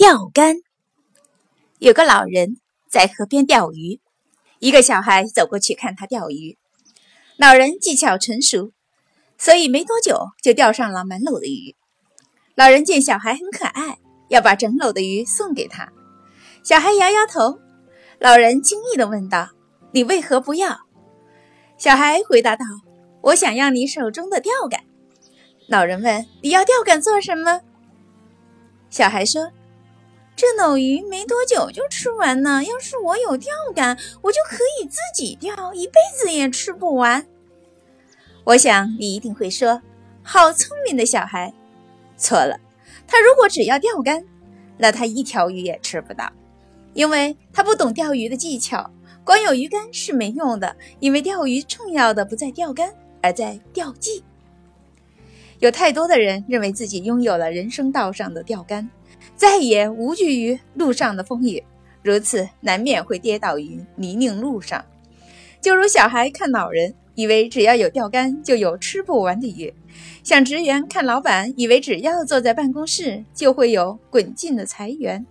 钓竿。有个老人在河边钓鱼，一个小孩走过去看他钓鱼。老人技巧纯熟，所以没多久就钓上了满篓的鱼。老人见小孩很可爱，要把整篓的鱼送给他。小孩摇摇头。老人惊异地问道：“你为何不要？”小孩回答道：“我想要你手中的钓竿。”老人问：“你要钓竿做什么？”小孩说。这篓鱼没多久就吃完呢。要是我有钓竿，我就可以自己钓，一辈子也吃不完。我想你一定会说：“好聪明的小孩。”错了，他如果只要钓竿，那他一条鱼也吃不到，因为他不懂钓鱼的技巧。光有鱼竿是没用的，因为钓鱼重要的不在钓竿，而在钓技。有太多的人认为自己拥有了人生道上的钓竿。再也无惧于路上的风雨，如此难免会跌倒于泥泞路上。就如小孩看老人，以为只要有钓竿就有吃不完的鱼；像职员看老板，以为只要坐在办公室就会有滚进的财源。